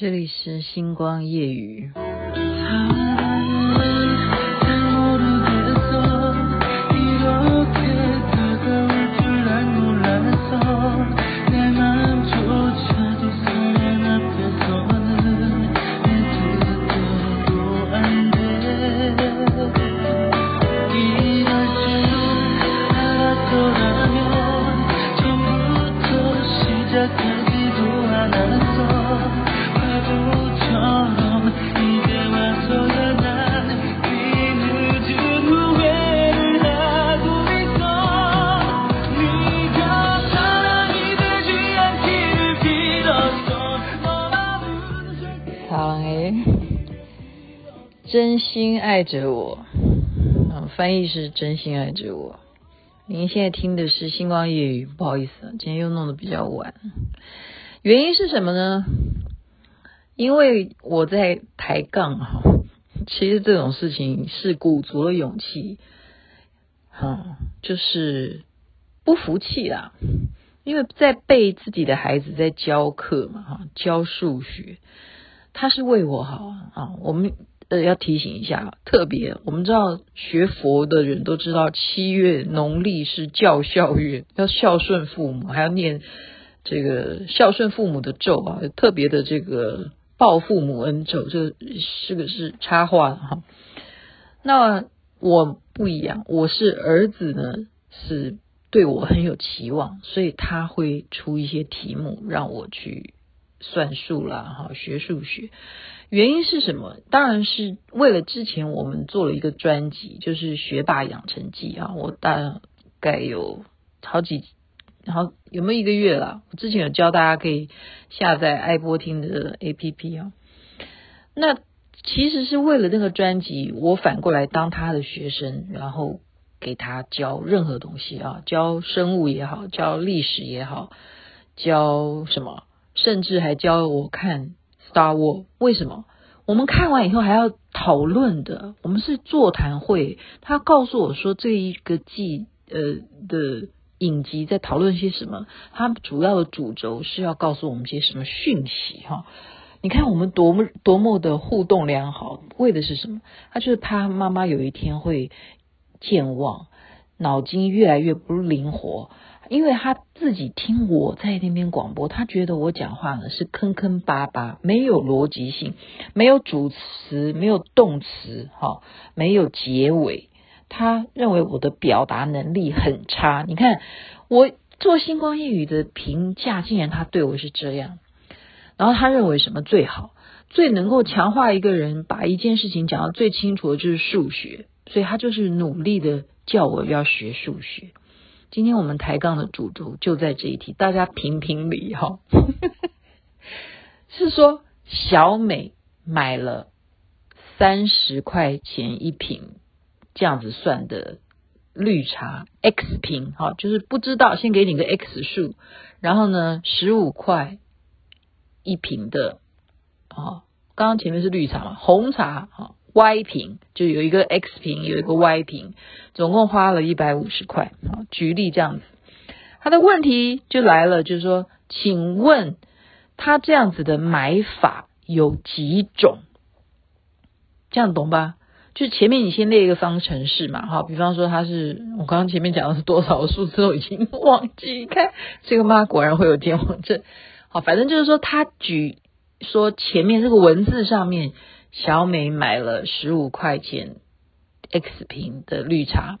这里是星光夜雨。真心爱着我，嗯，翻译是真心爱着我。您现在听的是星光夜语，不好意思，今天又弄得比较晚。原因是什么呢？因为我在抬杠哈，其实这种事情是鼓足了勇气，哈，就是不服气啦。因为在背自己的孩子在教课嘛，哈，教数学，他是为我好啊，我们。呃，要提醒一下，特别我们知道学佛的人都知道，七月农历是教孝月，要孝顺父母，还要念这个孝顺父母的咒啊，特别的这个报父母恩咒，这这个是插话哈。那我不一样，我是儿子呢，是对我很有期望，所以他会出一些题目让我去算术啦，哈，学数学。原因是什么？当然是为了之前我们做了一个专辑，就是《学霸养成记》啊。我大概有好几，然后有没有一个月了？我之前有教大家可以下载爱播听的 APP 啊。那其实是为了那个专辑，我反过来当他的学生，然后给他教任何东西啊，教生物也好，教历史也好，教什么，甚至还教我看。Star War 为什么？我们看完以后还要讨论的。我们是座谈会，他告诉我说这一个季呃的影集在讨论些什么，他主要的主轴是要告诉我们些什么讯息哈。你看我们多么多么的互动良好，为的是什么？他就是怕妈妈有一天会健忘，脑筋越来越不灵活。因为他自己听我在那边广播，他觉得我讲话呢是坑坑巴巴，没有逻辑性，没有主词，没有动词，哈，没有结尾。他认为我的表达能力很差。你看我做星光夜语的评价，竟然他对我是这样。然后他认为什么最好，最能够强化一个人，把一件事情讲到最清楚的就是数学，所以他就是努力的叫我要学数学。今天我们抬杠的主轴就在这一题，大家评评理哈。是说小美买了三十块钱一瓶这样子算的绿茶 X 瓶哈，就是不知道先给你个 X 数，然后呢十五块一瓶的啊，刚刚前面是绿茶嘛，红茶哈。Y 瓶就有一个 X 瓶，有一个 Y 瓶，总共花了一百五十块。好，举例这样子，他的问题就来了，就是说，请问他这样子的买法有几种？这样懂吧？就前面你先列一个方程式嘛，好，比方说他是我刚刚前面讲的是多少数字都已经忘记，你看这个妈果然会有健忘症。好，反正就是说他举说前面这个文字上面。小美买了十五块钱 X 瓶的绿茶，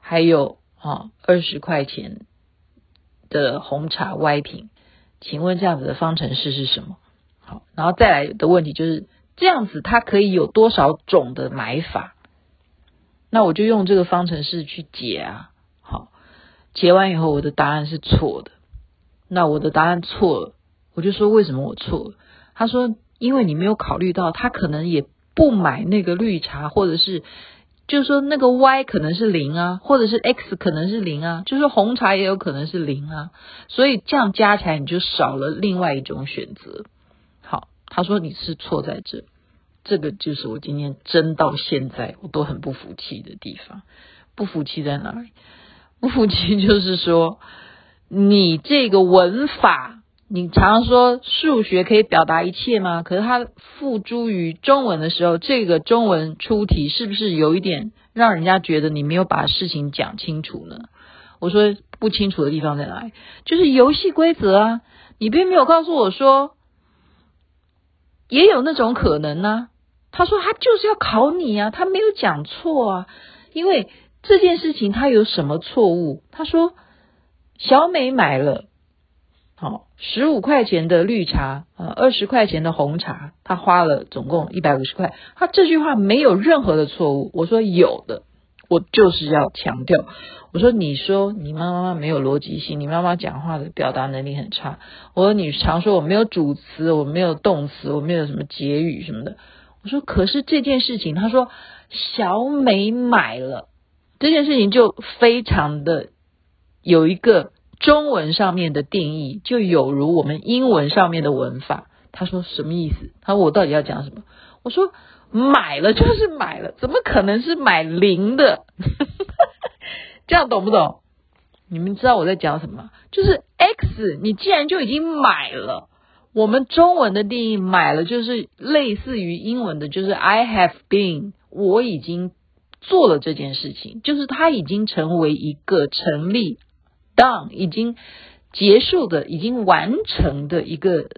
还有啊二十块钱的红茶 Y 瓶，请问这样子的方程式是什么？好，然后再来的问题就是这样子，它可以有多少种的买法？那我就用这个方程式去解啊。好，解完以后我的答案是错的。那我的答案错了，我就说为什么我错了？他说。因为你没有考虑到，他可能也不买那个绿茶，或者是，就是说那个 Y 可能是零啊，或者是 X 可能是零啊，就是红茶也有可能是零啊，所以这样加起来你就少了另外一种选择。好，他说你是错在这，这个就是我今天争到现在我都很不服气的地方。不服气在哪里？不服气就是说你这个文法。你常常说数学可以表达一切吗？可是它付诸于中文的时候，这个中文出题是不是有一点让人家觉得你没有把事情讲清楚呢？我说不清楚的地方在哪里？就是游戏规则啊，你并没有告诉我说，也有那种可能呢、他说他就是要考你啊，他没有讲错啊，因为这件事情他有什么错误？他说小美买了。好，十五块钱的绿茶，呃，二十块钱的红茶，他花了总共一百五十块。他这句话没有任何的错误。我说有的，我就是要强调。我说你说你妈妈没有逻辑性，你妈妈讲话的表达能力很差。我说你常说我没有主词，我没有动词，我没有什么结语什么的。我说可是这件事情，他说小美买了这件事情就非常的有一个。中文上面的定义就有如我们英文上面的文法。他说什么意思？他说我到底要讲什么？我说买了就是买了，怎么可能是买零的？这样懂不懂？你们知道我在讲什么？就是 X，你既然就已经买了，我们中文的定义买了就是类似于英文的，就是 I have been，我已经做了这件事情，就是它已经成为一个成立。已经结束的，已经完成的一个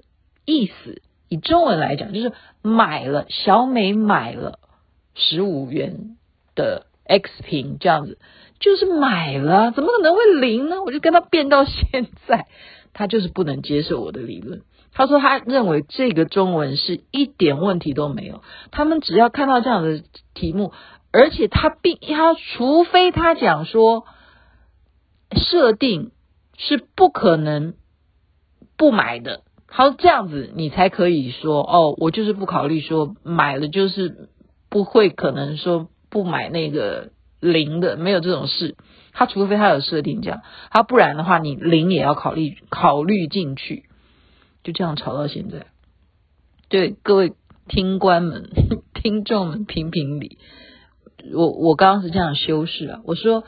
意思。以中文来讲，就是买了，小美买了十五元的 X 瓶，这样子就是买了，怎么可能会零呢？我就跟他辩到现在，他就是不能接受我的理论。他说他认为这个中文是一点问题都没有，他们只要看到这样的题目，而且他并他除非他讲说。设定是不可能不买的，好，这样子你才可以说哦，我就是不考虑说买了就是不会可能说不买那个零的，没有这种事。他除非他有设定这样，他不然的话你零也要考虑考虑进去，就这样吵到现在。对各位听官们、听众们评评理，我我刚刚是这样修饰啊，我说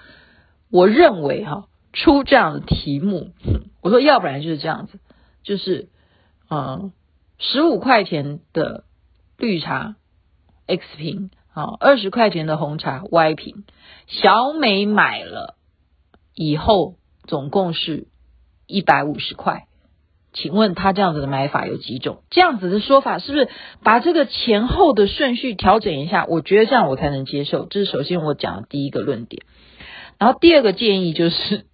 我认为哈。出这样的题目，我说要不然就是这样子，就是嗯，十五块钱的绿茶 X 瓶，啊，二十块钱的红茶 Y 瓶，小美买了以后总共是一百五十块，请问他这样子的买法有几种？这样子的说法是不是把这个前后的顺序调整一下？我觉得这样我才能接受。这是首先我讲的第一个论点，然后第二个建议就是。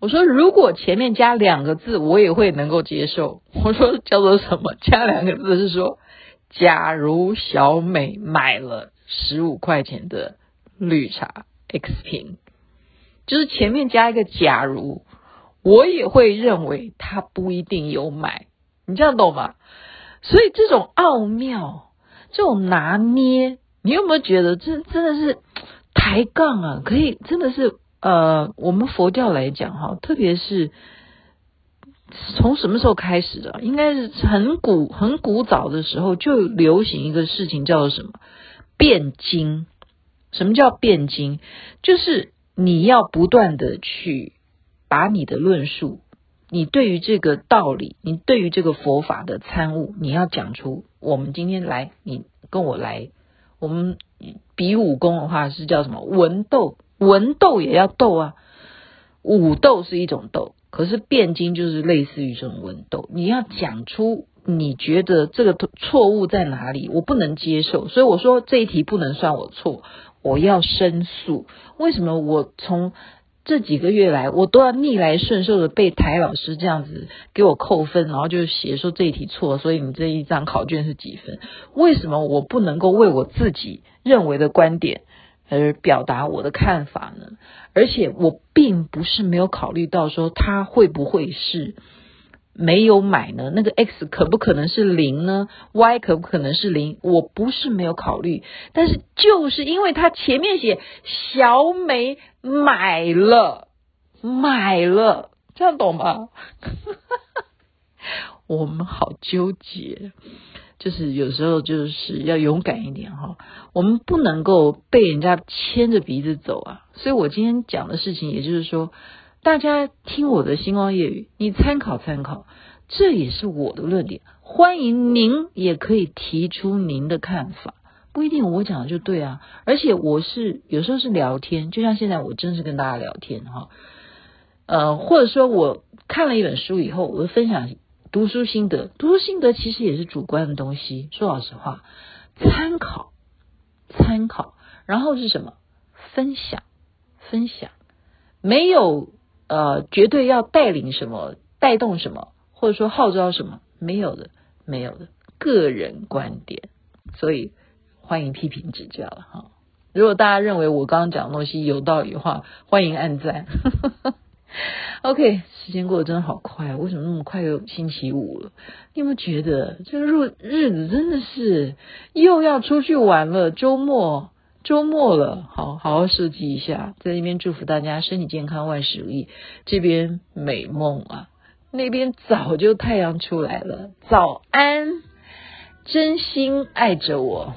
我说，如果前面加两个字，我也会能够接受。我说叫做什么？加两个字是说，假如小美买了十五块钱的绿茶 X 瓶，就是前面加一个假如，我也会认为她不一定有买。你这样懂吗？所以这种奥妙，这种拿捏，你有没有觉得这真的是抬杠啊？可以，真的是。呃，我们佛教来讲哈，特别是从什么时候开始的？应该是很古、很古早的时候就流行一个事情，叫做什么？辩经。什么叫辩经？就是你要不断的去把你的论述，你对于这个道理，你对于这个佛法的参悟，你要讲出。我们今天来，你跟我来，我们比武功的话是叫什么？文斗。文斗也要斗啊，武斗是一种斗，可是辩经就是类似于这种文斗，你要讲出你觉得这个错误在哪里，我不能接受，所以我说这一题不能算我错，我要申诉。为什么我从这几个月来，我都要逆来顺受的被台老师这样子给我扣分，然后就写说这一题错，所以你这一张考卷是几分？为什么我不能够为我自己认为的观点？而表达我的看法呢？而且我并不是没有考虑到说他会不会是没有买呢？那个 X 可不可能是零呢？Y 可不可能是零？我不是没有考虑，但是就是因为他前面写小美买了，买了，这样懂吗？我们好纠结。就是有时候就是要勇敢一点哈，我们不能够被人家牵着鼻子走啊。所以我今天讲的事情，也就是说，大家听我的星光夜语，你参考参考。这也是我的论点。欢迎您也可以提出您的看法，不一定我讲的就对啊。而且我是有时候是聊天，就像现在我真是跟大家聊天哈。呃，或者说我看了一本书以后，我会分享读书心得。读书心得其实也是主观的东西，说老实话，参考参考，然后是什么？分享分享，没有呃绝对要带领什么、带动什么，或者说号召什么，没有的。没有的个人观点，所以欢迎批评指教哈。如果大家认为我刚刚讲的东西有道理的话，欢迎按赞。OK，时间过得真的好快，为什么那么快又星期五了？你有没有觉得这个日日子真的是又要出去玩了？周末周末了，好好好设计一下，在那边祝福大家身体健康，万事如意。这边美梦啊。那边早就太阳出来了，早安，真心爱着我。